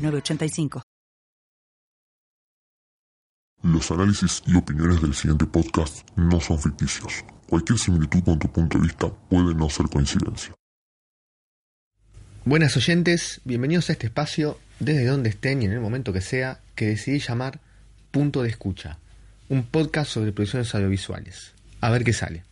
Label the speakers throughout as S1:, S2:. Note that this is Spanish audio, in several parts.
S1: 906985.
S2: Los análisis y opiniones del siguiente podcast no son ficticios. Cualquier similitud con tu punto de vista puede no ser coincidencia.
S3: Buenas oyentes, bienvenidos a este espacio, desde donde estén y en el momento que sea, que decidí llamar Punto de Escucha, un podcast sobre producciones audiovisuales. A ver qué sale.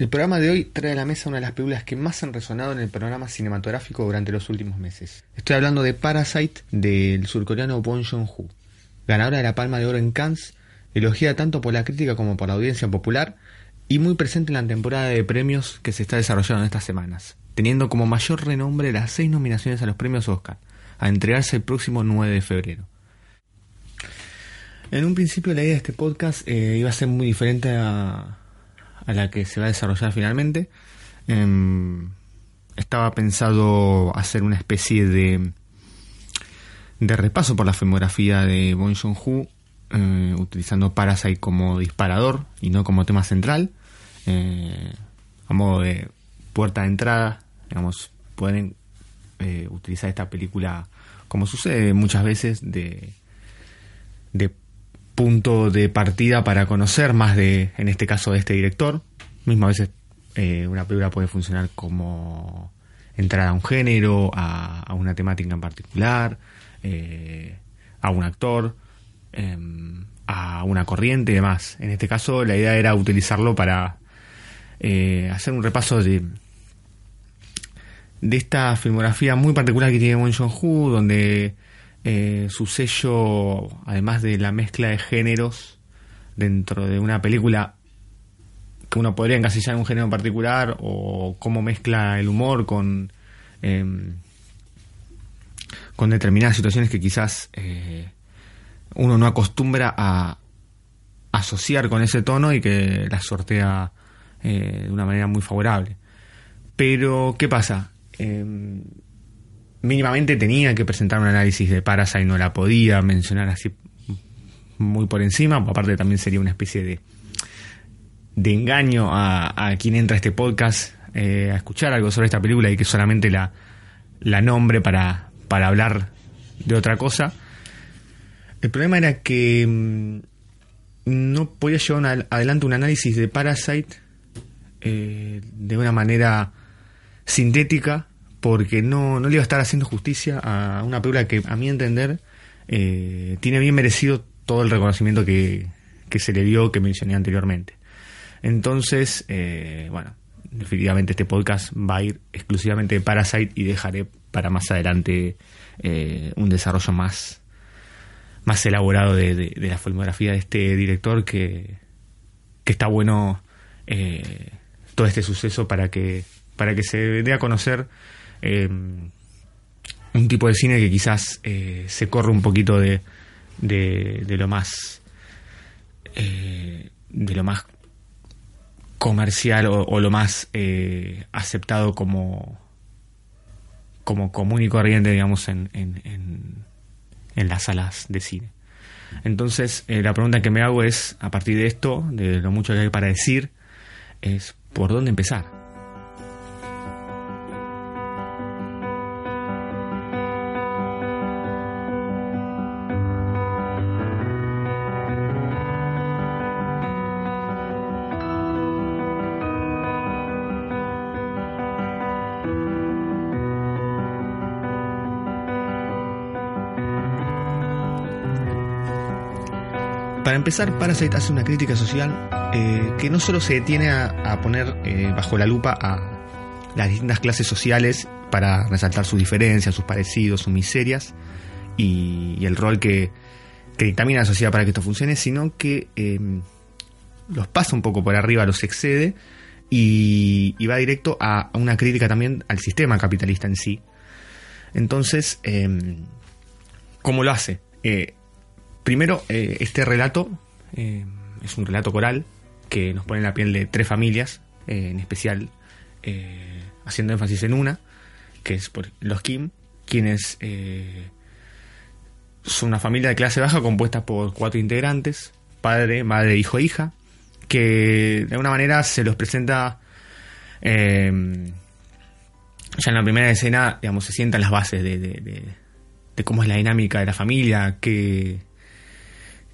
S3: El programa de hoy trae a la mesa una de las películas que más han resonado en el panorama cinematográfico durante los últimos meses. Estoy hablando de Parasite del surcoreano Bong Joon-ho, ganadora de la Palma de Oro en Cannes, elogiada tanto por la crítica como por la audiencia popular y muy presente en la temporada de premios que se está desarrollando en estas semanas, teniendo como mayor renombre las seis nominaciones a los premios Oscar, a entregarse el próximo 9 de febrero. En un principio la idea de este podcast eh, iba a ser muy diferente a, a la que se va a desarrollar finalmente. Em, estaba pensado hacer una especie de, de repaso por la filmografía de Bong Joon-ho, eh, utilizando Parasite como disparador y no como tema central, eh, a modo de puerta de entrada, digamos, pueden eh, utilizar esta película como sucede muchas veces de, de punto de partida para conocer más de, en este caso, de este director. Mismo a veces eh, una película puede funcionar como entrada a un género, a, una temática en particular, eh, a un actor, eh, a una corriente y demás. En este caso, la idea era utilizarlo para eh, hacer un repaso de de esta filmografía muy particular que tiene Bong Joon-ho, donde eh, su sello, además de la mezcla de géneros dentro de una película que uno podría encasillar en un género en particular, o cómo mezcla el humor con, eh, con determinadas situaciones que quizás eh, uno no acostumbra a asociar con ese tono y que la sortea eh, de una manera muy favorable. Pero, ¿qué pasa? Mínimamente tenía que presentar un análisis de Parasite, no la podía mencionar así muy por encima, aparte también sería una especie de, de engaño a, a quien entra a este podcast eh, a escuchar algo sobre esta película y que solamente la, la nombre para, para hablar de otra cosa. El problema era que mm, no podía llevar una- adelante un análisis de Parasite eh, de una manera sintética porque no, no le iba a estar haciendo justicia a una película que, a mi entender, eh, tiene bien merecido todo el reconocimiento que, que se le dio, que mencioné anteriormente. Entonces, eh, bueno, definitivamente este podcast va a ir exclusivamente de Parasite y dejaré para más adelante eh, un desarrollo más, más elaborado de, de- la filmografía de este director que, que está bueno eh, todo este suceso para que, para que se dé a conocer eh, un tipo de cine que quizás eh, se corre un poquito de, de, lo más eh, de lo más comercial o, lo más eh, aceptado como como común y corriente digamos en, en, en, las salas de cine. Entonces la pregunta que me hago es a partir de esto de lo mucho que hay para decir es por dónde empezar empezar, Parasite hace una crítica social eh, que no solo se detiene a, poner eh, bajo la lupa a las distintas clases sociales para resaltar sus diferencias, sus parecidos, sus miserias y, el rol que, que, dictamina la sociedad para que esto funcione, sino que em, los pasa un poco por arriba, los excede y, va directo a, una crítica también al sistema capitalista en sí. Entonces, em, ¿cómo lo hace? Eh, primero, eh, este relato em, es un relato coral que nos pone en la piel de tres familias, eh, en especial haciendo énfasis en una, que es por los Kim, quienes son una familia de clase baja compuesta por cuatro integrantes, padre, madre, hijo e hija, que de alguna manera se los presenta eh, ya en la primera escena, digamos, se sientan las bases de, de, cómo es la dinámica de la familia, qué,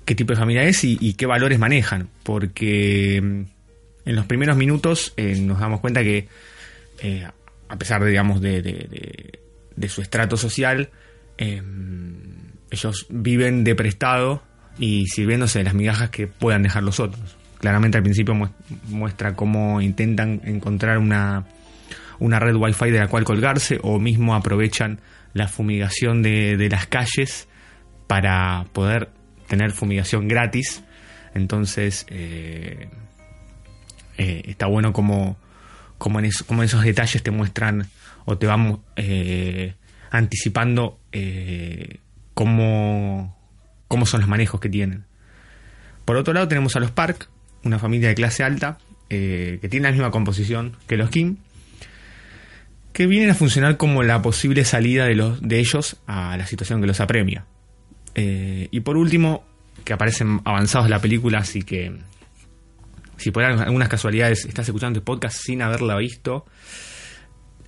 S3: qué tipo de familia es y, qué valores manejan, porque mm, en los primeros minutos eh, nos damos cuenta que eh, a pesar, digamos, de, de su estrato social, ellos viven de prestado y sirviéndose de las migajas que puedan dejar los otros. Claramente al principio muestra cómo intentan encontrar una, una red wifi de la cual colgarse o mismo aprovechan la fumigación de, las calles para poder tener fumigación gratis. Entonces eh, eh, está bueno como, como, en como esos detalles te muestran o te vamos eh, anticipando cómo, cómo son los manejos que tienen. Por otro lado tenemos a los Park, una familia de clase alta que tiene la misma composición que los Kim, que vienen a funcionar como la posible salida de, los, de ellos a la situación que los apremia. Eh, y por último, que aparecen avanzados la película, así que si por algunas casualidades estás escuchando el podcast sin haberla visto,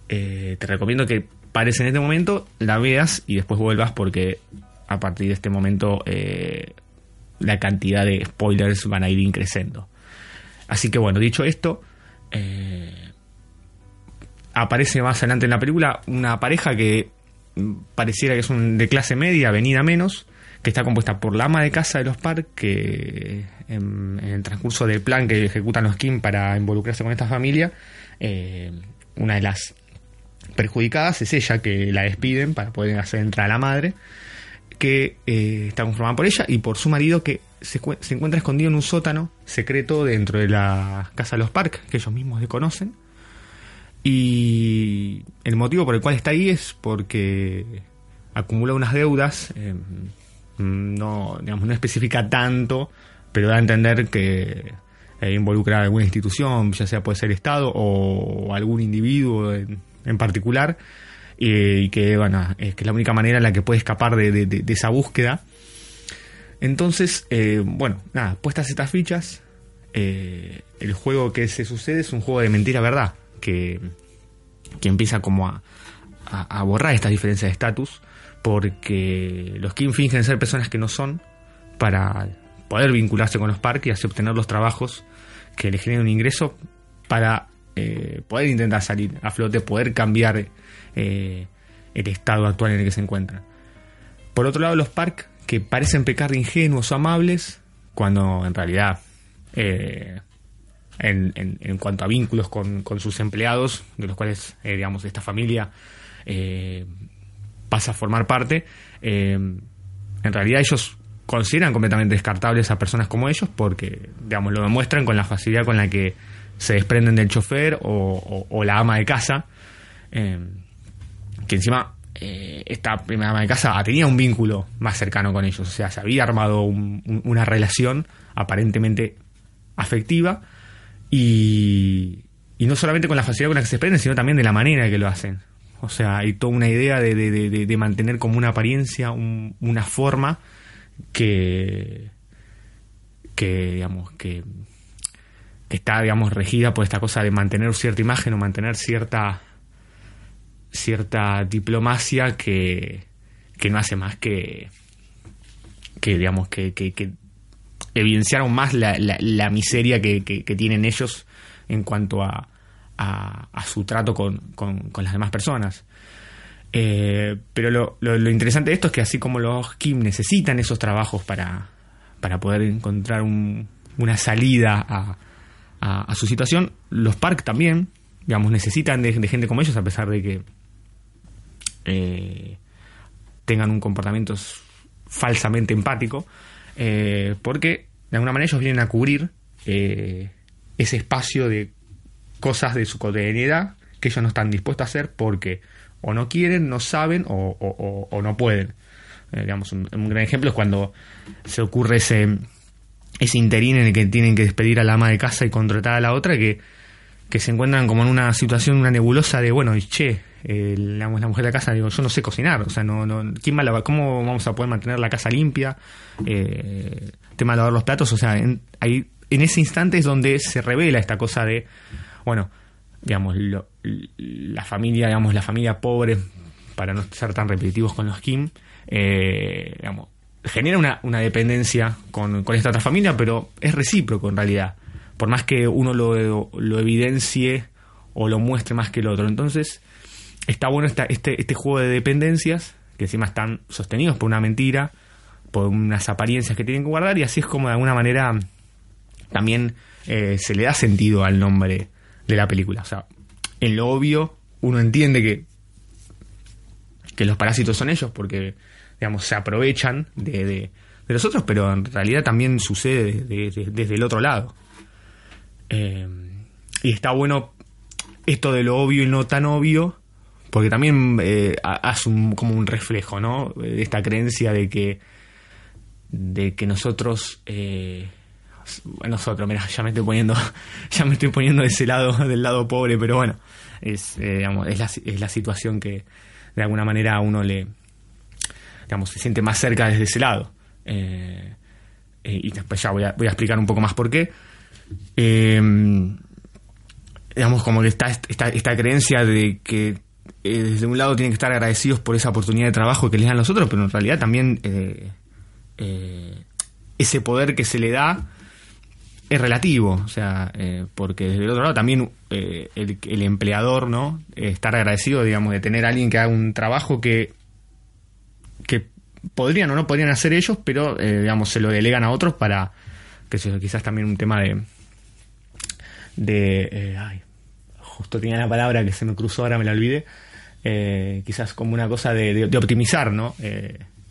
S3: eh, te recomiendo que pares en este momento, la veas y después vuelvas porque a partir de este momento la cantidad de spoilers van a ir increciendo. Así que bueno, dicho esto, eh, aparece más adelante en la película una pareja que pareciera que es un, de clase media, venida menos, que está compuesta por la ama de casa de los Park, que en, el transcurso del plan que ejecutan los Kim para involucrarse con esta familia, eh, una de las perjudicadas es ella, que la despiden para poder hacer entrar a la madre que eh, está conformada por ella y por su marido que se, encuentra escondido en un sótano secreto dentro de la casa de los Park, que ellos mismos desconocen. Y el motivo por el cual está ahí es porque acumula unas deudas, eh, no, digamos, no especifica tanto, pero da a entender que eh, involucra a alguna institución, ya sea puede ser Estado o algún individuo en particular, y que, bueno, es que es la única manera en la que puede escapar de, esa búsqueda. Entonces, eh, bueno, nada, puestas estas fichas, eh, el juego que se sucede es un juego de mentira-verdad, que, que empieza como a, a, borrar estas diferencias de estatus, porque los Kim fingen ser personas que no son, para poder vincularse con los parques y así obtener los trabajos que les generen un ingreso para eh, poder intentar salir a flote, poder cambiar eh, el estado actual en el que se encuentran. Por otro lado, los Park, que parecen pecar de ingenuos o amables, cuando en realidad, eh, en, cuanto a vínculos con, sus empleados, de los cuales, digamos, esta familia pasa a formar parte, en realidad ellos consideran completamente descartables a personas como ellos porque, digamos, lo demuestran con la facilidad con la que se desprenden del chofer o, la ama de casa, eh, que encima eh, esta primera ama de casa tenía un vínculo más cercano con ellos, o sea, se había armado una relación aparentemente afectiva y, y no solamente con la facilidad con la que se desprenden, sino también de la manera que lo hacen. O sea, hay toda una idea de, de, mantener como una apariencia, una forma que, que digamos, que está, digamos, regida por esta cosa de mantener cierta imagen o mantener cierta cierta diplomacia que, que no hace más que que digamos que, que, evidenciar aún más la, la, miseria que, tienen ellos en cuanto a, a, su trato con, con, las demás personas. Eh, pero lo, interesante de esto es que así como los Kim necesitan esos trabajos para, para poder encontrar una salida a, su situación. Los Park también, digamos, necesitan de, gente como ellos, a pesar de que eh, tengan un comportamiento falsamente empático, eh, porque de alguna manera ellos vienen a cubrir ese espacio de cosas de su cotidianidad que ellos no están dispuestos a hacer porque o no quieren, no saben o, no pueden. digamos, un, gran ejemplo es cuando se ocurre ese, ese interín en el que tienen que despedir a la ama de casa y contratar a la otra, que, que se encuentran como en una situación, una nebulosa de, bueno, che, eh, la, mujer de la casa, digo, yo no sé cocinar, o sea, no, no, ¿quién va ¿cómo vamos a poder mantener la casa limpia? Eh, tema de lavar los platos, o sea, en, ahí, en ese instante es donde se revela esta cosa de, bueno, digamos, la familia, digamos, la familia pobre, para no ser tan repetitivos con los Kim, eh, digamos, genera una, una dependencia con, esta otra familia, pero es recíproco en realidad. Por más que uno lo, lo evidencie o lo muestre más que el otro. Entonces, está bueno este, este juego de dependencias, que encima están sostenidos por una mentira, por unas apariencias que tienen que guardar, y así es como de alguna manera también eh, se le da sentido al nombre de la película. O sea, en lo obvio, uno entiende que, que los parásitos son ellos, porque digamos, se aprovechan de, de, los otros, pero en realidad también sucede desde, el otro lado. Eh, y está bueno esto de lo obvio y no tan obvio, porque también eh, hace como un reflejo, ¿no? De esta creencia de que, de que nosotros, eh, nosotros, mira, ya me estoy poniendo, ya me estoy poniendo de ese lado, del lado pobre, pero bueno, es, eh, es, la, es la situación que de alguna manera a uno le, digamos, se siente más cerca desde ese lado. Eh, eh, y después ya voy a, voy a, explicar un poco más por qué. Digamos, como que está esta creencia de que desde un lado tienen que estar agradecidos por esa oportunidad de trabajo que les dan los otros, pero en realidad también ese poder que se le da es relativo, o sea, porque desde el otro lado también el, el, empleador, ¿no? Estar agradecido, digamos, de tener a alguien que haga un trabajo que que podrían o no podrían hacer ellos, pero eh, digamos se lo delegan a otros para que sea quizás también un tema de de eh, ay, justo tenía la palabra que se me cruzó ahora me la olvidé eh, quizás como una cosa de, optimizar ¿no?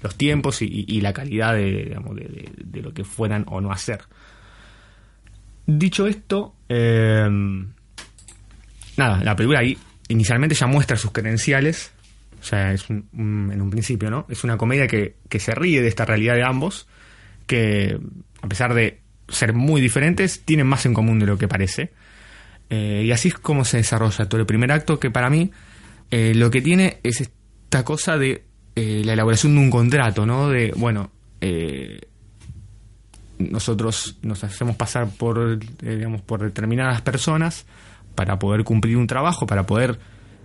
S3: los tiempos y, la calidad de, digamos, de, lo que fueran o no hacer dicho esto nada la película ahí inicialmente ya muestra sus credenciales o sea, es un, en un principio, ¿no? Es una comedia que, que se ríe de esta realidad de ambos, que a pesar de ser muy diferentes, tienen más en común de lo que parece. Eh, y así es como se desarrolla todo el primer acto, que para mí eh, lo que tiene es esta cosa de eh, la elaboración de un contrato, ¿no? De, bueno, nosotros nos hacemos pasar por, digamos, por determinadas personas para poder cumplir un trabajo, para poder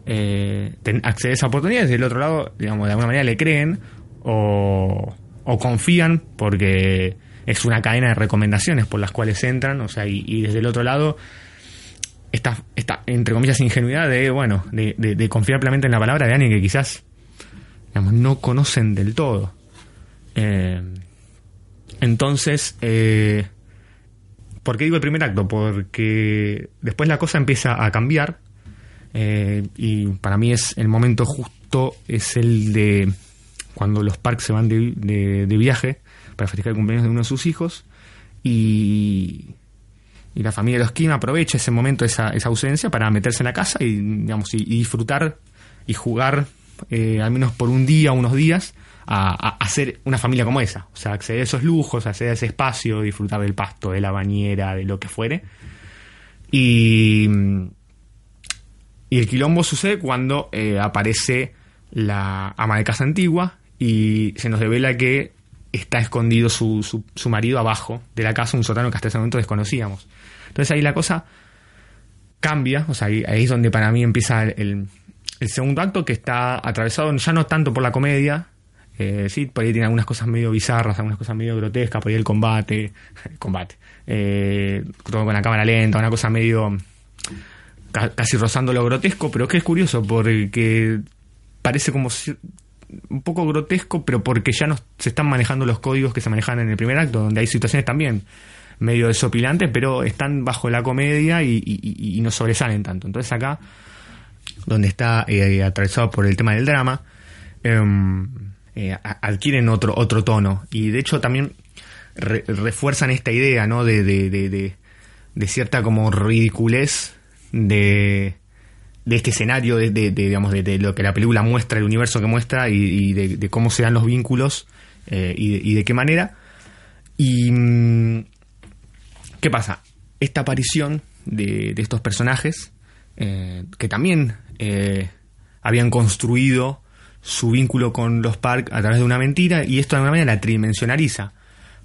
S3: eh, accede a esa oportunidad, desde el otro lado, digamos, de alguna manera le creen o, confían porque es una cadena de recomendaciones por las cuales entran, o sea, y, desde el otro lado, esta, esta, entre comillas, ingenuidad de, bueno, de, confiar plenamente en la palabra de alguien que quizás, digamos, no conocen del todo. Eh, entonces, eh, ¿por qué digo el primer acto? Porque después la cosa empieza a cambiar eh, y para mí es el momento justo, es el de cuando los Parks se van de, viaje para festejar el cumpleaños de uno de sus hijos y, y la familia de los Kim aprovecha ese momento, esa, esa ausencia para meterse en la casa y, digamos, y, disfrutar y jugar eh, al menos por un día, unos días, a, hacer una familia como esa. O sea, acceder a esos lujos, acceder a ese espacio, disfrutar del pasto, de la bañera, de lo que fuere. Y y el quilombo sucede cuando eh, aparece la ama de casa antigua y se nos revela que está escondido su, su, marido abajo de la casa, un sótano que hasta ese momento desconocíamos. Entonces ahí la cosa cambia, o sea, ahí, es donde para mí empieza el, segundo acto que está atravesado ya no tanto por la comedia, eh, sí, por ahí tiene algunas cosas medio bizarras, algunas cosas medio grotescas, por ahí el combate, combate, eh, todo con la cámara lenta, una cosa medio casi rozando lo grotesco, pero que es curioso porque parece como un poco grotesco, pero porque ya no se están manejando los códigos que se manejan en el primer acto, donde hay situaciones también medio desopilantes, pero están bajo la comedia y, no sobresalen tanto. Entonces acá, donde está eh, atravesado por el tema del drama, em, eh, adquieren otro, otro tono. Y de hecho también refuerzan esta idea, ¿no? De, de, de, cierta como ridiculez de, de este escenario, de, digamos, de, lo que la película muestra, el universo que muestra y, de, cómo se dan los vínculos eh, y, de, qué manera. Y mm, ¿qué pasa? Esta aparición de, estos personajes, eh, que también habían construido su vínculo con los Park a través de una mentira, y esto de alguna manera la tridimensionaliza,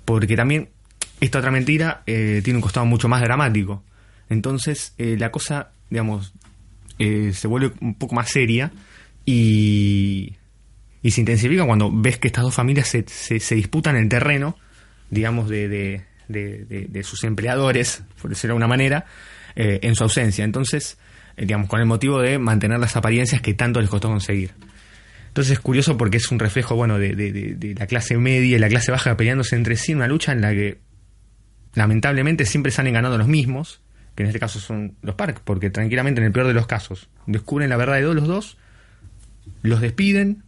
S3: porque también esta otra mentira tiene un costado mucho más dramático. Entonces, la cosa, digamos, eh, se vuelve un poco más seria y, y se intensifica cuando ves que estas dos familias se, se, disputan el terreno, digamos, de, de, de, sus empleadores, por decirlo de alguna manera, eh, en su ausencia. Entonces, eh, digamos, con el motivo de mantener las apariencias que tanto les costó conseguir. Entonces es curioso porque es un reflejo, bueno, de, de, la clase media y la clase baja peleándose entre sí una lucha en la que lamentablemente siempre salen ganando los mismos que en este caso son los Park, porque tranquilamente en el peor de los casos descubren la verdad de los dos, los despiden,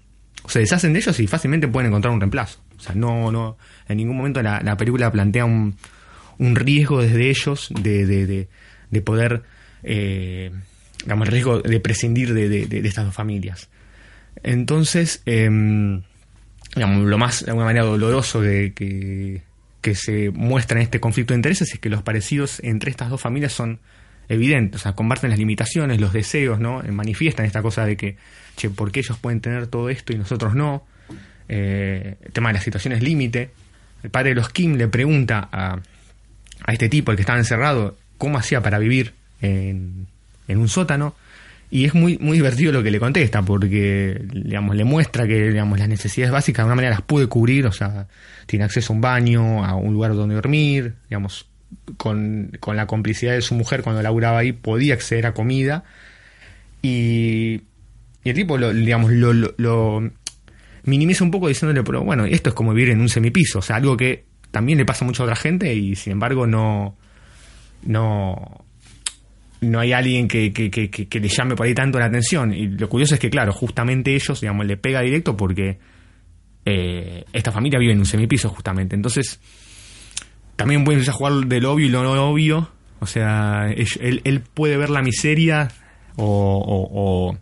S3: se deshacen de ellos y fácilmente pueden encontrar un reemplazo. O sea, no, no, en ningún momento la, película plantea un, un, riesgo desde ellos de, de, de, poder, eh, digamos, el riesgo de prescindir de, estas dos familias. Entonces, digamos, lo más, de alguna manera, doloroso que, que se muestra en este conflicto de intereses es que los parecidos entre estas dos familias son evidentes, o sea, comparten las limitaciones, los deseos, ¿no? Eh, manifiestan esta cosa de que, che, ¿por qué ellos pueden tener todo esto y nosotros no? Eh, el tema de las situaciones límite. El padre de los Kim le pregunta a, a este tipo, el que estaba encerrado, cómo hacía para vivir en, en un sótano. Y es muy, muy divertido lo que le contesta, porque digamos, le muestra que digamos, las necesidades básicas de alguna manera las puede cubrir, o sea, tiene acceso a un baño, a un lugar donde dormir, digamos, con, con la complicidad de su mujer cuando laburaba ahí podía acceder a comida. Y, y el tipo lo, digamos, lo, lo, minimiza un poco diciéndole, pero bueno, esto es como vivir en un semipiso, o sea, algo que también le pasa mucho a otra gente y sin embargo no, no, no hay alguien que, que, que, le llame por ahí tanto la atención. Y lo curioso es que, claro, justamente ellos, digamos, le pega directo porque eh, esta familia vive en un semipiso, justamente. Entonces, también puede empezar a jugar del obvio y lo no obvio. O sea, él, él puede ver la miseria o,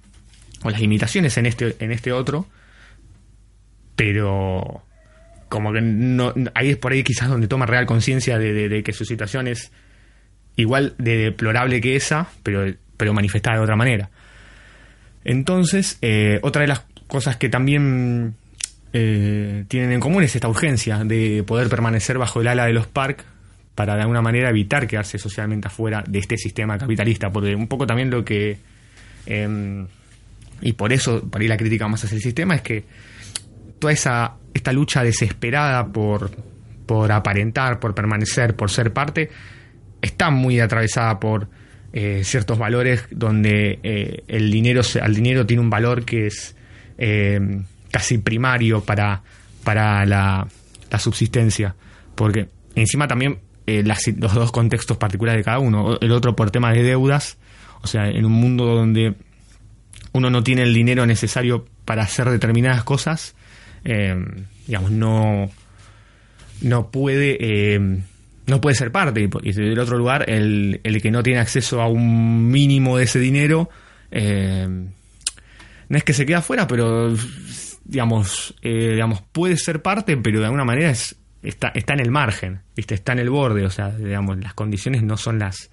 S3: o, las limitaciones en este, en este otro, pero como que no, ahí es por ahí quizás donde toma real conciencia de, de que su situación es igual de deplorable que esa, pero, pero manifestada de otra manera. Entonces, eh, otra de las cosas que también eh, tienen en común es esta urgencia de poder permanecer bajo el ala de los Park para de alguna manera evitar quedarse socialmente afuera de este sistema capitalista, porque un poco también lo que... Em, y por eso, para ir la crítica más hacia el sistema, es que toda esa esta lucha desesperada por, por aparentar, por permanecer, por ser parte, está muy atravesada por eh, ciertos valores donde eh, el dinero al dinero tiene un valor que es eh, casi primario para, para la, subsistencia. Porque encima también los dos contextos particulares de cada uno. El otro por temas de deudas, o sea, en un mundo donde uno no tiene el dinero necesario para hacer determinadas cosas, digamos, no, no puede no puede ser parte. Y del otro lugar, el, el que no tiene acceso a un mínimo de ese dinero, eh, no es que se queda fuera, pero digamos, eh, digamos, puede ser parte, pero de alguna manera es, está, está en el margen, ¿viste? está en el borde, o sea, digamos, las condiciones no son las,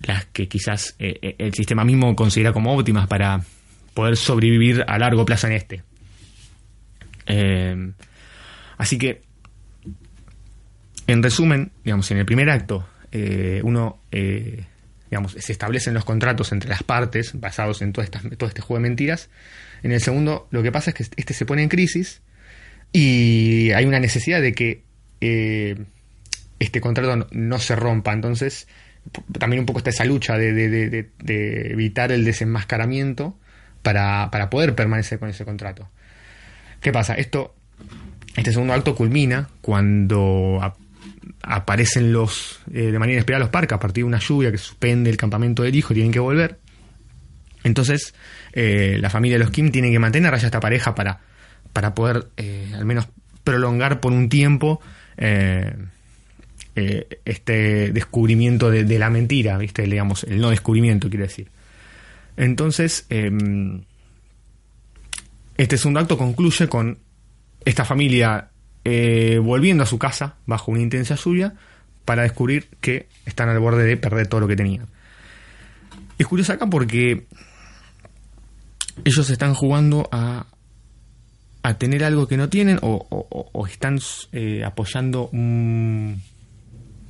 S3: las que quizás eh, el sistema mismo considera como óptimas para poder sobrevivir a largo plazo en este. así que en resumen, digamos, en el primer acto, eh, uno, eh, digamos, se establecen los contratos entre las partes basados en todo, todo este juego de mentiras. En el segundo, lo que pasa es que este se pone en crisis y hay una necesidad de que eh, este contrato no, se rompa. Entonces, también un poco está esa lucha de, evitar el desenmascaramiento para, para, poder permanecer con ese contrato. ¿Qué pasa? Esto, este segundo acto culmina cuando aparecen los, eh, de manera inesperada los parques a partir de una lluvia que suspende el campamento del hijo, tienen que volver. Entonces, eh, la familia de los Kim tiene que mantener a esta pareja para, para poder eh, al menos prolongar por un tiempo este descubrimiento de, de, la mentira, ¿viste? Digamos, el no descubrimiento, quiere decir. Entonces, em, este segundo acto concluye con esta familia eh, volviendo a su casa bajo una intensa lluvia para descubrir que están al borde de perder todo lo que tenían. Es curioso acá porque ellos están jugando a, a tener algo que no tienen o, están eh, apoyando un,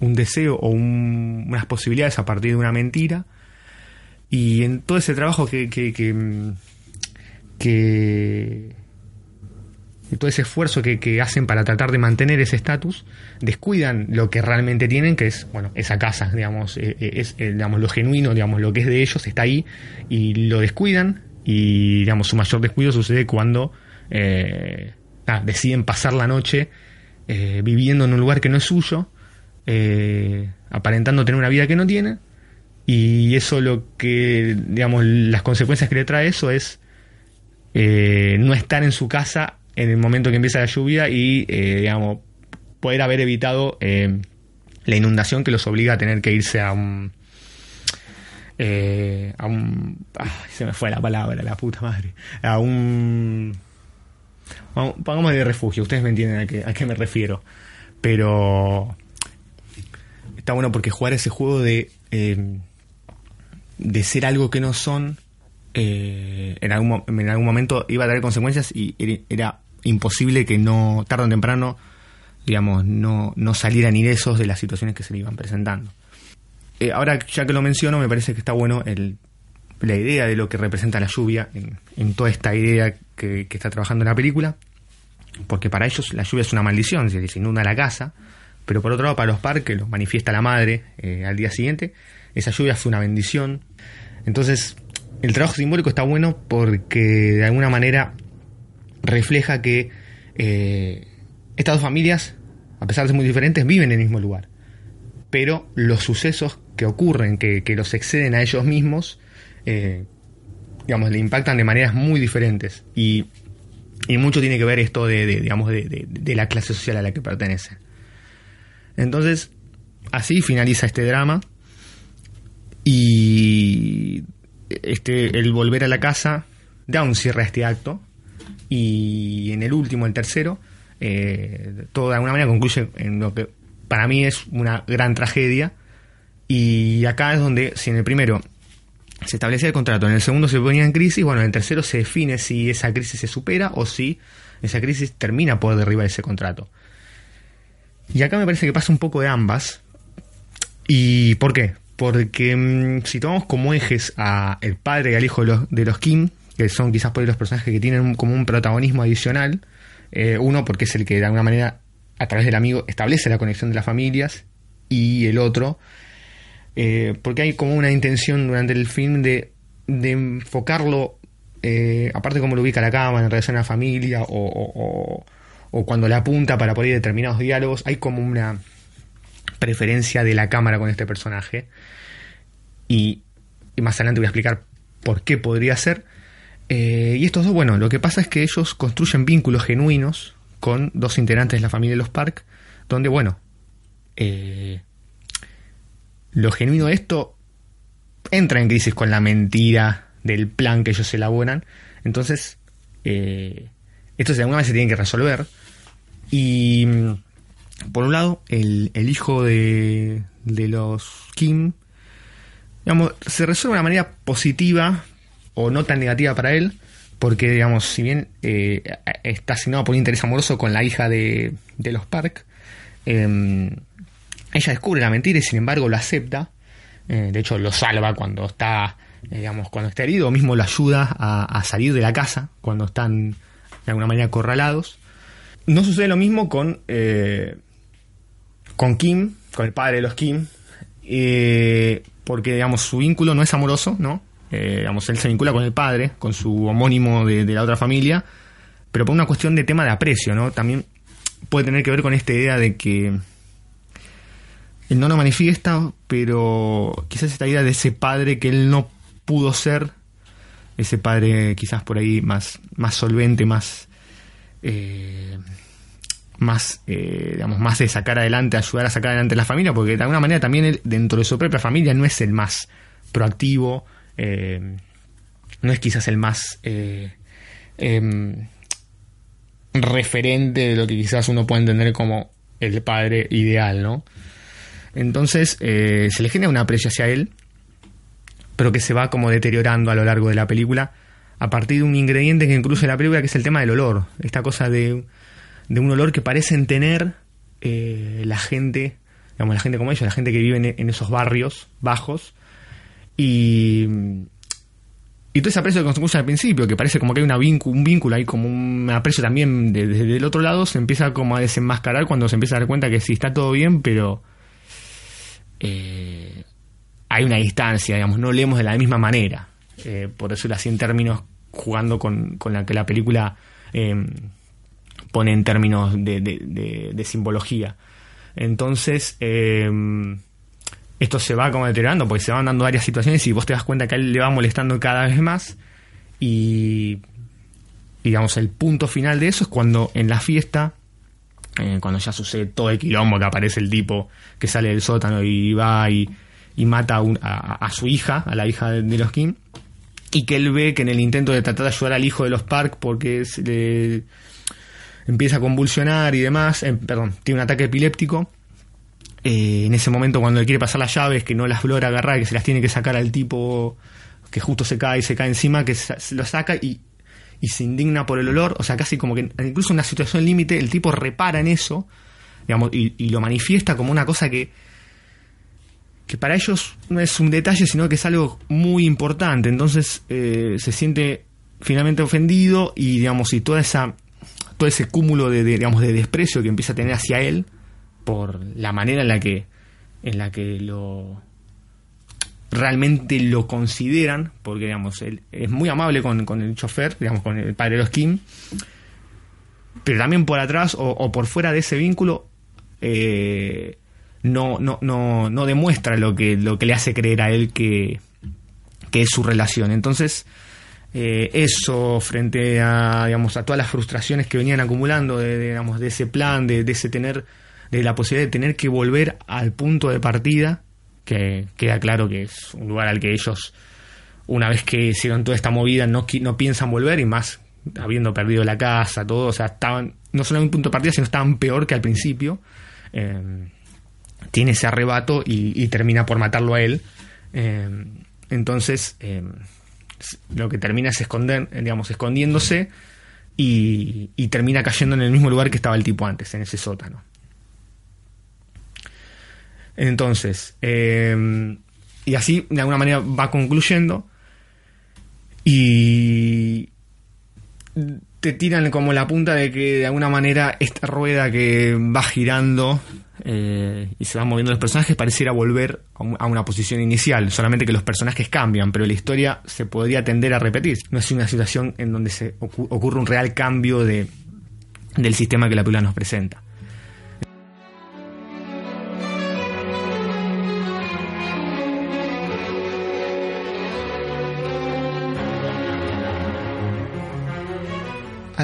S3: un, deseo o unas posibilidades a partir de una mentira. Y en todo ese trabajo que, que, que, que todo ese esfuerzo que, hacen para tratar de mantener ese estatus, descuidan lo que realmente tienen, que es, bueno, esa casa, digamos, eh, eh, es, eh, digamos, lo genuino, digamos, lo que es de ellos está ahí, y lo descuidan, y, digamos, su mayor descuido sucede cuando deciden pasar la noche viviendo en un lugar que no es suyo, aparentando tener una vida que no tiene, y eso lo que, digamos, las consecuencias que le trae eso es no estar en su casa en el momento que empieza la lluvia y, eh, digamos, poder haber evitado eh, la inundación que los obliga a tener que irse a un... Eh, a un... se me fue la palabra, la puta madre. A un... Pongamos de refugio, ustedes me entienden a qué, a qué me refiero. Pero está bueno porque jugar ese juego de, de ser algo que no son, en, algún, en algún momento iba a tener consecuencias y era imposible que no, tarde o temprano, digamos, no, no salieran ilesos de las situaciones que se le iban presentando. Eh, ahora, ya que lo menciono, me parece que está bueno el, la idea de lo que representa la lluvia en, toda esta idea que, está trabajando en la película, porque para ellos la lluvia es una maldición, se les inunda la casa, pero por otro lado, para los parques, los manifiesta la madre eh, al día siguiente, esa lluvia fue una bendición. Entonces, el trabajo simbólico está bueno porque de alguna manera refleja que eh, estas dos familias, a pesar de ser muy diferentes, viven en el mismo lugar. Pero los sucesos que ocurren, que, los exceden a ellos mismos, eh, digamos, le impactan de maneras muy diferentes. Y, mucho tiene que ver esto de, digamos, de, la clase social a la que pertenece Entonces, así finaliza este drama. Y este, el volver a la casa da un cierre a este acto y en el último, el tercero, eh, todo de alguna manera concluye en lo que para mí es una gran tragedia. Y acá es donde, si en el primero se establecía el contrato, en el segundo se ponía en crisis, bueno, en el tercero se define si esa crisis se supera o si esa crisis termina por derribar ese contrato. Y acá me parece que pasa un poco de ambas. ¿Y por qué? Porque mm, si tomamos como ejes a el padre y al hijo de los, de los Kim, que son quizás por los personajes que tienen como un protagonismo adicional. Eh, uno, porque es el que de alguna manera, a través del amigo, establece la conexión de las familias. Y el otro, eh, porque hay como una intención durante el film de, enfocarlo, eh, aparte como lo ubica la cámara en relación a la familia o, o, cuando le apunta para poner determinados diálogos, hay como una preferencia de la cámara con este personaje. Y más adelante voy a explicar por qué podría ser. Eh, y estos dos, bueno, lo que pasa es que ellos construyen vínculos genuinos con dos integrantes de la familia de los Park, donde, bueno, eh, lo genuino de esto entra en crisis con la mentira del plan que ellos elaboran. Entonces, eh, esto de alguna manera se tiene que resolver. Y por un lado, el, hijo de, de los Kim, se resuelve de una manera positiva, o no tan negativa para él, porque, digamos, si bien eh, está asignado por un interés amoroso con la hija de, de los Park, em, ella descubre la mentira y sin embargo lo acepta. Eh, de hecho, lo salva cuando está, digamos, cuando está herido, o mismo lo ayuda a, salir de la casa cuando están de alguna manera acorralados. No sucede lo mismo con, eh, con Kim, con el padre de los Kim, porque, digamos, su vínculo no es amoroso, ¿no? Eh, digamos, él se vincula con el padre, con su homónimo de, la otra familia, pero por una cuestión de tema de aprecio, ¿no? También puede tener que ver con esta idea de que él no lo manifiesta, pero quizás esta idea de ese padre que él no pudo ser, ese padre quizás por ahí más, más solvente, más, eh, más, eh, digamos, más de sacar adelante, ayudar a sacar adelante la familia, porque de alguna manera también él, dentro de su propia familia no es el más proactivo, eh, no es quizás el más em, referente de lo que quizás uno puede entender como el padre ideal, ¿no? Entonces se le genera una aprecio hacia él, pero que se va como deteriorando a lo largo de la película a partir de un ingrediente que incluye la película, que es el tema del olor. Esta cosa de, un olor que parecen tener eh, la gente, digamos, la gente como ellos, la gente que vive en, esos barrios bajos. Y, y todo ese aprecio que construye al principio, que parece como que hay un vínculo, hay como un aprecio también desde el otro lado, se empieza como a desenmascarar cuando se empieza a dar cuenta que sí está todo bien, pero eh, hay una distancia, digamos, no leemos de la misma manera. Eh, por decirlo así, en términos, jugando con, con la que la película eh, pone en términos de, simbología. Entonces, eh, esto se va como deteriorando porque se van dando varias situaciones y vos te das cuenta que a él le va molestando cada vez más. Y, digamos, el punto final de eso es cuando en la fiesta cuando ya sucede todo el quilombo que aparece el tipo que sale del sótano y va y mata a, su hija, a la hija de, los Kim, y que él ve que en el intento de tratar de ayudar al hijo de los Park porque le empieza a convulsionar y demás, eh, perdón, tiene un ataque epiléptico. Eh, en ese momento cuando le quiere pasar las llaves, que no las logra agarrar, que se las tiene que sacar al tipo que justo se cae y se cae encima, que se lo saca y, se indigna por el olor, o sea, casi como que incluso en una situación límite el tipo repara en eso, digamos, y, lo manifiesta como una cosa que que para ellos no es un detalle, sino que es algo muy importante. Entonces eh, se siente finalmente ofendido y digamos y toda esa todo ese cúmulo de, digamos de desprecio que empieza a tener hacia él por la manera en la que en la que lo realmente lo consideran porque digamos él es muy amable con, el chofer digamos con el padre de los Kim pero también por atrás o, por fuera de ese vínculo eh, no, no, no, no demuestra lo que, lo que le hace creer a él que, es su relación. Entonces, eh, eso frente a, digamos, a todas las frustraciones que venían acumulando de, digamos, de ese plan, de, ese tener, de la posibilidad de tener que volver al punto de partida, que queda claro que es un lugar al que ellos, una vez que hicieron toda esta movida, no, no piensan volver y más habiendo perdido la casa, todo, o sea, estaban no solo en un punto de partida, sino estaban peor que al principio. Eh, tiene ese arrebato y, termina por matarlo a él. Eh, entonces, eh, lo que termina es esconder, digamos, escondiéndose y, termina cayendo en el mismo lugar que estaba el tipo antes, en ese sótano. Entonces, eh, y así de alguna manera va concluyendo y te tiran como la punta de que de alguna manera esta rueda que va girando eh, y se van moviendo los personajes pareciera volver a una posición inicial, solamente que los personajes cambian, pero la historia se podría tender a repetir. No es una situación en donde se ocurre un real cambio de, del sistema que la película nos presenta.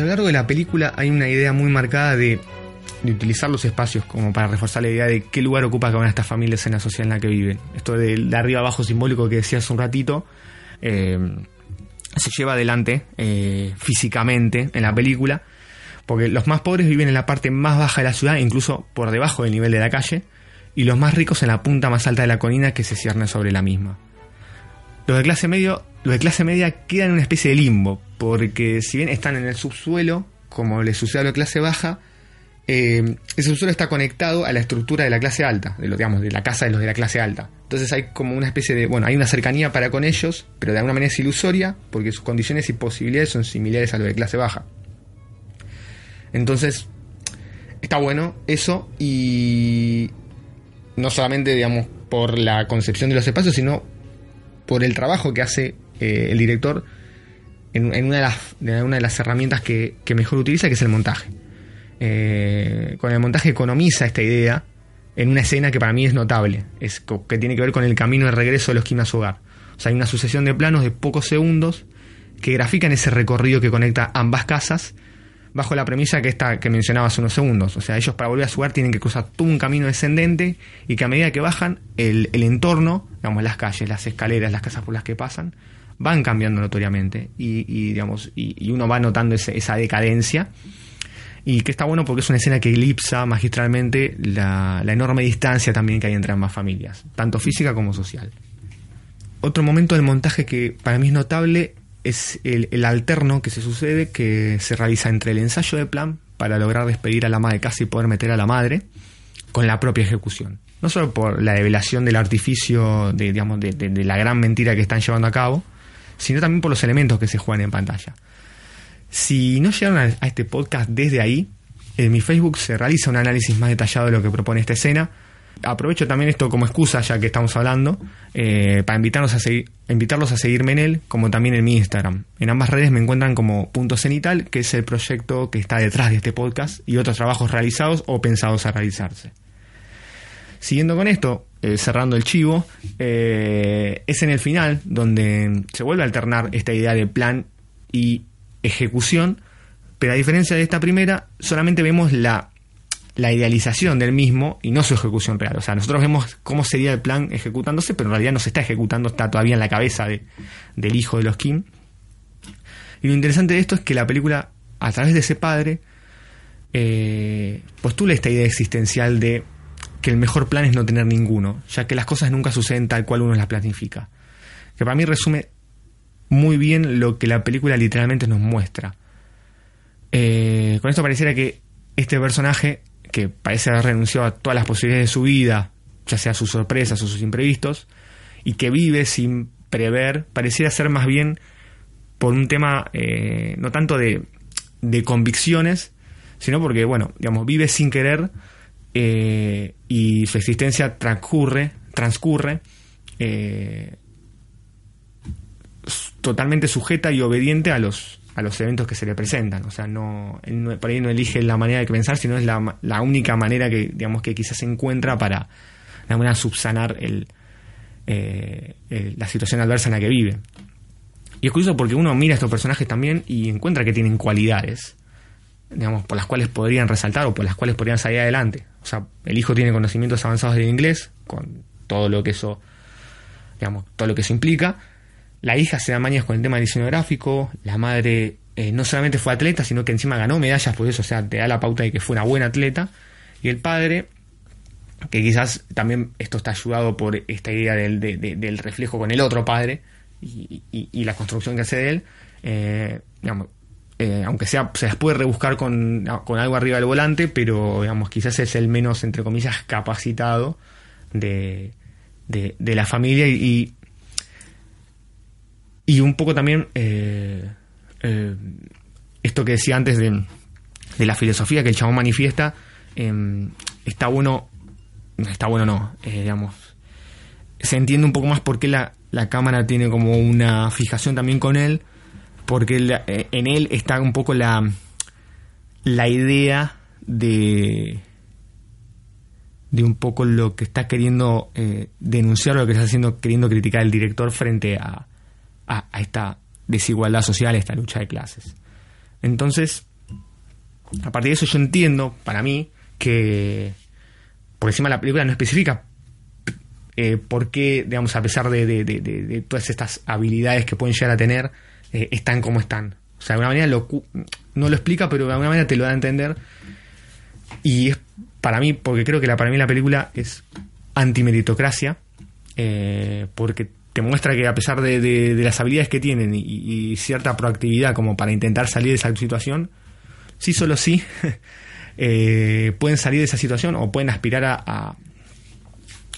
S3: Lo largo de la película hay una idea muy marcada de, utilizar los espacios como para reforzar la idea de qué lugar ocupa cada una de estas familias en la sociedad en la que viven. Esto de, arriba abajo simbólico que decía hace un ratito, eh, se lleva adelante eh, físicamente en la película, porque los más pobres viven en la parte más baja de la ciudad, incluso por debajo del nivel de la calle, y los más ricos en la punta más alta de la colina que se cierne sobre la misma. Los de clase los de clase media quedan en una especie de limbo, porque si bien están en el subsuelo, como le sucede a la clase baja, eh, ese subsuelo está conectado a la estructura de la clase alta, de lo, digamos, de la casa de los de la clase alta. Entonces hay como una especie de, bueno, hay una cercanía para con ellos, pero de alguna manera es ilusoria, porque sus condiciones y posibilidades son similares a lo de clase baja. Entonces, está bueno eso y no solamente, digamos, por la concepción de los espacios, sino por el trabajo que hace eh, el director en, una, de las, una de las herramientas que, mejor utiliza, que es el montaje. Eh, con el montaje economiza esta idea en una escena que para mí es notable, es que tiene que ver con el camino de regreso de los Kim a su hogar. O sea, hay una sucesión de planos de pocos segundos que grafican ese recorrido que conecta ambas casas bajo la premisa que esta que mencionaba hace unos segundos. O sea, ellos para volver a su tienen que cruzar todo un camino descendente y que a medida que bajan, el, entorno, digamos, las calles, las escaleras, las casas por las que pasan, van cambiando notoriamente y, digamos, y, uno va notando esa decadencia y que está bueno porque es una escena que elipsa magistralmente la, la, enorme distancia también que hay entre ambas familias, tanto física como social. Otro momento del montaje que para mí es notable es el, alterno que se sucede, que se realiza entre el ensayo de plan para lograr despedir a la madre de casa y poder meter a la madre, con la propia ejecución. No solo por la develación del artificio, de, digamos, de, la gran mentira que están llevando a cabo, sino también por los elementos que se juegan en pantalla. Si no llegaron a este podcast desde ahí, en mi Facebook se realiza un análisis más detallado de lo que propone esta escena, aprovecho también esto como excusa, ya que estamos hablando, eh, para invitarlos a seguir, invitarlos a seguirme en él, como también en mi Instagram. En ambas redes me encuentran como Punto Cenital, que es el proyecto que está detrás de este podcast, y otros trabajos realizados o pensados a realizarse. Siguiendo con esto, eh, cerrando el chivo, eh, es en el final donde se vuelve a alternar esta idea de plan y ejecución, pero a diferencia de esta primera, solamente vemos la la idealización del mismo y no su ejecución real. O sea, nosotros vemos cómo sería el plan ejecutándose, pero en realidad no se está ejecutando, está todavía en la cabeza de, del hijo de los Kim. Y lo interesante de esto es que la película, a través de ese padre, eh, postula esta idea existencial de que el mejor plan es no tener ninguno, ya que las cosas nunca suceden tal cual uno las planifica. Que para mí resume muy bien lo que la película literalmente nos muestra. Eh, con esto pareciera que este personaje que parece haber renunciado a todas las posibilidades de su vida, ya sea sus sorpresas o sus imprevistos, y que vive sin prever, pareciera ser más bien por un tema eh, no tanto de, convicciones, sino porque, bueno, digamos, vive sin querer eh, y su existencia transcurre, transcurre eh, totalmente sujeta y obediente a los a los eventos que se le presentan. O sea, no, por ahí no elige la manera de pensar, sino es la, única manera que, digamos, que quizás se encuentra para, alguna subsanar el, eh, la situación adversa en la que vive. Y es curioso porque uno mira a estos personajes también y encuentra que tienen cualidades, digamos, por las cuales podrían resaltar o por las cuales podrían salir adelante. O sea, el hijo tiene conocimientos avanzados del inglés, con todo lo que eso, digamos, todo lo que eso implica la hija se da mañas con el tema del diseño gráfico, la madre eh, no solamente fue atleta, sino que encima ganó medallas por eso, o sea, te da la pauta de que fue una buena atleta. Y el padre, que quizás también esto está ayudado por esta idea del, reflejo con el otro padre y, la construcción que hace de él, eh, eh, aunque sea, se las puede rebuscar con, con, algo arriba del volante, pero digamos, quizás es el menos, entre comillas, capacitado de, de la familia y, y un poco también eh, eh, esto que decía antes de, la filosofía que el chabón manifiesta, em, está bueno, está bueno no, eh, digamos, se entiende un poco más por qué la, la, cámara tiene como una fijación también con él, porque en él está un poco la, la idea de de un poco lo que está queriendo denunciar, lo que está haciendo, queriendo criticar el director frente a, a, esta desigualdad social, a esta lucha de clases. Entonces, a partir de eso yo entiendo, para mí, que por encima la película no especifica eh, por qué, digamos, a pesar de, todas estas habilidades que pueden llegar a tener, eh, están como están. O sea, de alguna manera lo, no lo explica, pero de alguna manera te lo da a entender. Y es para mí, porque creo que la, para mí la película es antimeritocracia, eh, porque te muestra que a pesar de, las habilidades que tienen y, cierta proactividad como para intentar salir de esa situación, sí, solo sí, eh, pueden salir de esa situación o pueden aspirar a,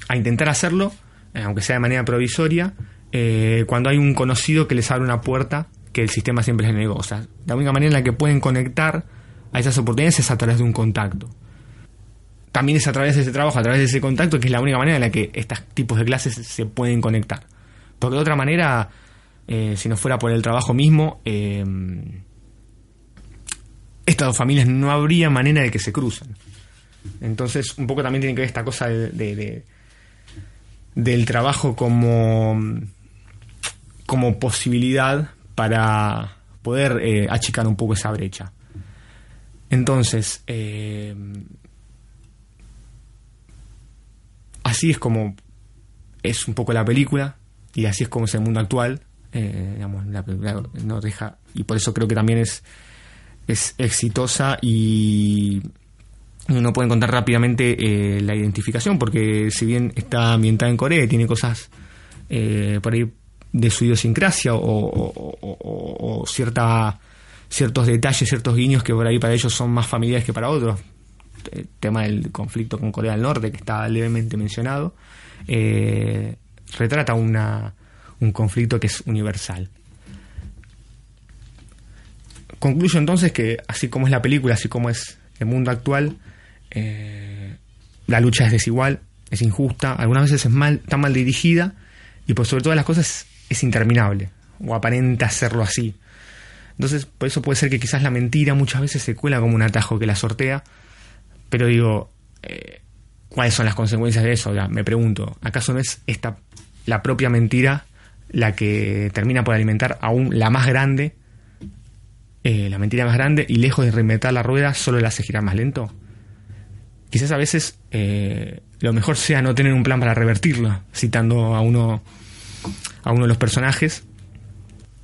S3: a, intentar hacerlo, eh, aunque sea de manera provisoria, eh, cuando hay un conocido que les abre una puerta que el sistema siempre les negó. O sea, la única manera en la que pueden conectar a esas oportunidades es a través de un contacto. También es a través de ese trabajo, a través de ese contacto, que es la única manera en la que estos tipos de clases se pueden conectar. Porque de otra manera, eh, si no fuera por el trabajo mismo, eh, estas dos familias no habría manera de que se crucen. Entonces, un poco también tiene que ver esta cosa de, del trabajo como, como posibilidad para poder eh, achicar un poco esa brecha. Entonces, así es como es un poco la película y así es como es el mundo actual. Eh, digamos, la película no deja y por eso creo que también es es exitosa y uno puede encontrar rápidamente eh, la identificación porque si bien está ambientada en Corea y tiene cosas eh, por ahí de su idiosincrasia o, cierta ciertos detalles, ciertos guiños que por ahí para ellos son más familiares que para otros. El tema del conflicto con Corea del Norte, que está levemente mencionado, eh, retrata una, un conflicto que es universal. Concluyo entonces que así como es la película, así como es el mundo actual, eh, la lucha es desigual, es injusta, algunas veces es mal, está mal dirigida y por sobre todas las cosas es interminable o aparenta serlo así. Entonces, por eso puede ser que quizás la mentira muchas veces se cuela como un atajo que la sortea, pero digo, eh, ¿cuáles son las consecuencias de eso? me pregunto, ¿acaso no es esta la propia mentira la que termina por alimentar aún la más grande, eh, la mentira más grande, y lejos de reinventar la rueda, solo la hace girar más lento? Quizás a veces eh, lo mejor sea no tener un plan para revertirlo, citando a uno, a uno de los personajes.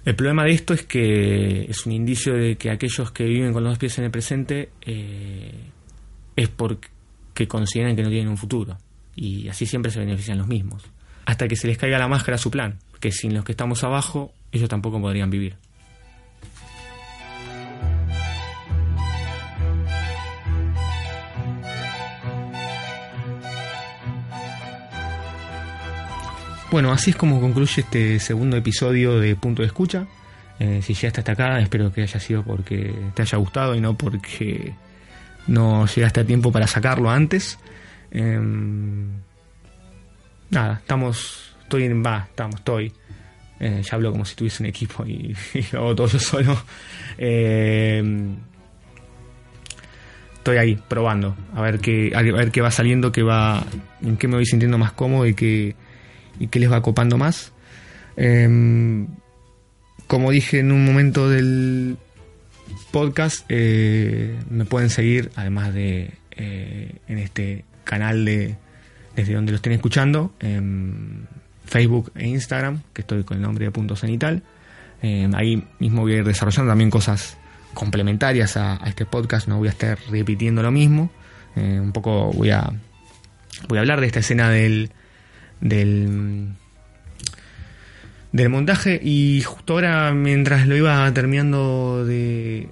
S3: El problema de esto es que es un indicio de que aquellos que viven con los dos pies en el presente eh, es porque consideran que no tienen un futuro. Y así siempre se benefician los mismos hasta que se les caiga la máscara a su plan, que sin los que estamos abajo, ellos tampoco podrían vivir. Bueno, así es como concluye este segundo episodio de Punto de Escucha. Eh, si llegaste hasta acá, espero que haya sido porque te haya gustado y no porque no llegaste a tiempo para sacarlo antes. Em, nada, estamos, estoy en, va, estamos, estoy. Eh, ya hablo como si tuviese un equipo y, lo hago todo yo solo. Eh, estoy ahí probando a ver qué a ver qué va saliendo qué va en qué me voy sintiendo más cómodo y qué y qué les va copando más em, como dije en un momento del podcast eh, me pueden seguir además de en este canal de desde donde lo estén escuchando, en Facebook e Instagram, que estoy con el nombre de Punto Cenital. Eh, ahí mismo voy a ir desarrollando también cosas complementarias a, este podcast, no voy a estar repitiendo lo mismo. Eh, un poco voy a voy a hablar de esta escena del del del montaje y justo ahora mientras lo iba terminando de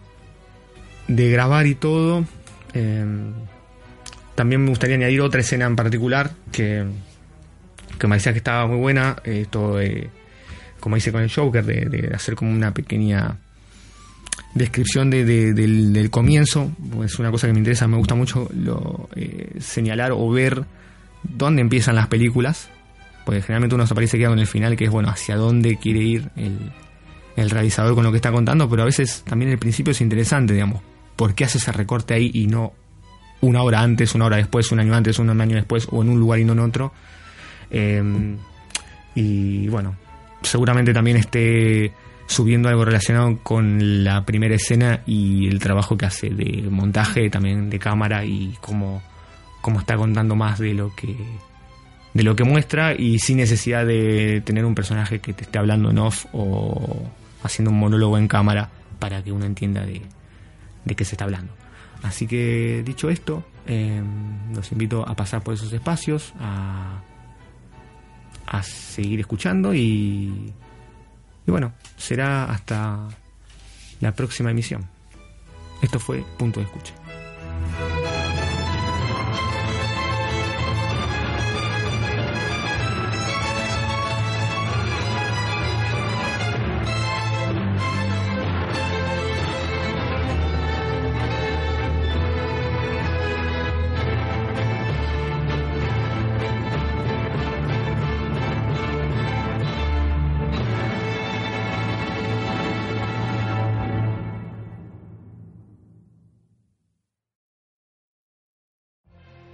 S3: de grabar y todo eh, también me gustaría añadir otra escena en particular que, que me decía que estaba muy buena. Esto, como hice con el Joker, de, hacer como una pequeña descripción del, comienzo. Es una cosa que me interesa, me gusta mucho eh, señalar o ver dónde empiezan las películas. Porque generalmente uno se aparece quedado en el final, que es bueno, hacia dónde quiere ir el, el realizador con lo que está contando, pero a veces también el principio es interesante, digamos. ¿Por qué hace ese recorte ahí y no una hora antes, una hora después, un año antes, un año después, o en un lugar y no en otro. Em, y bueno, seguramente también esté subiendo algo relacionado con la primera escena y el trabajo que hace de montaje, también de cámara y cómo, cómo está contando más de lo que de lo que muestra y sin necesidad de tener un personaje que te esté hablando en off o haciendo un monólogo en cámara para que uno entienda de, de qué se está hablando. Así que dicho esto, em, los invito a pasar por esos espacios, a, seguir escuchando y, y bueno, será hasta la próxima emisión. Esto fue Punto de Escucha.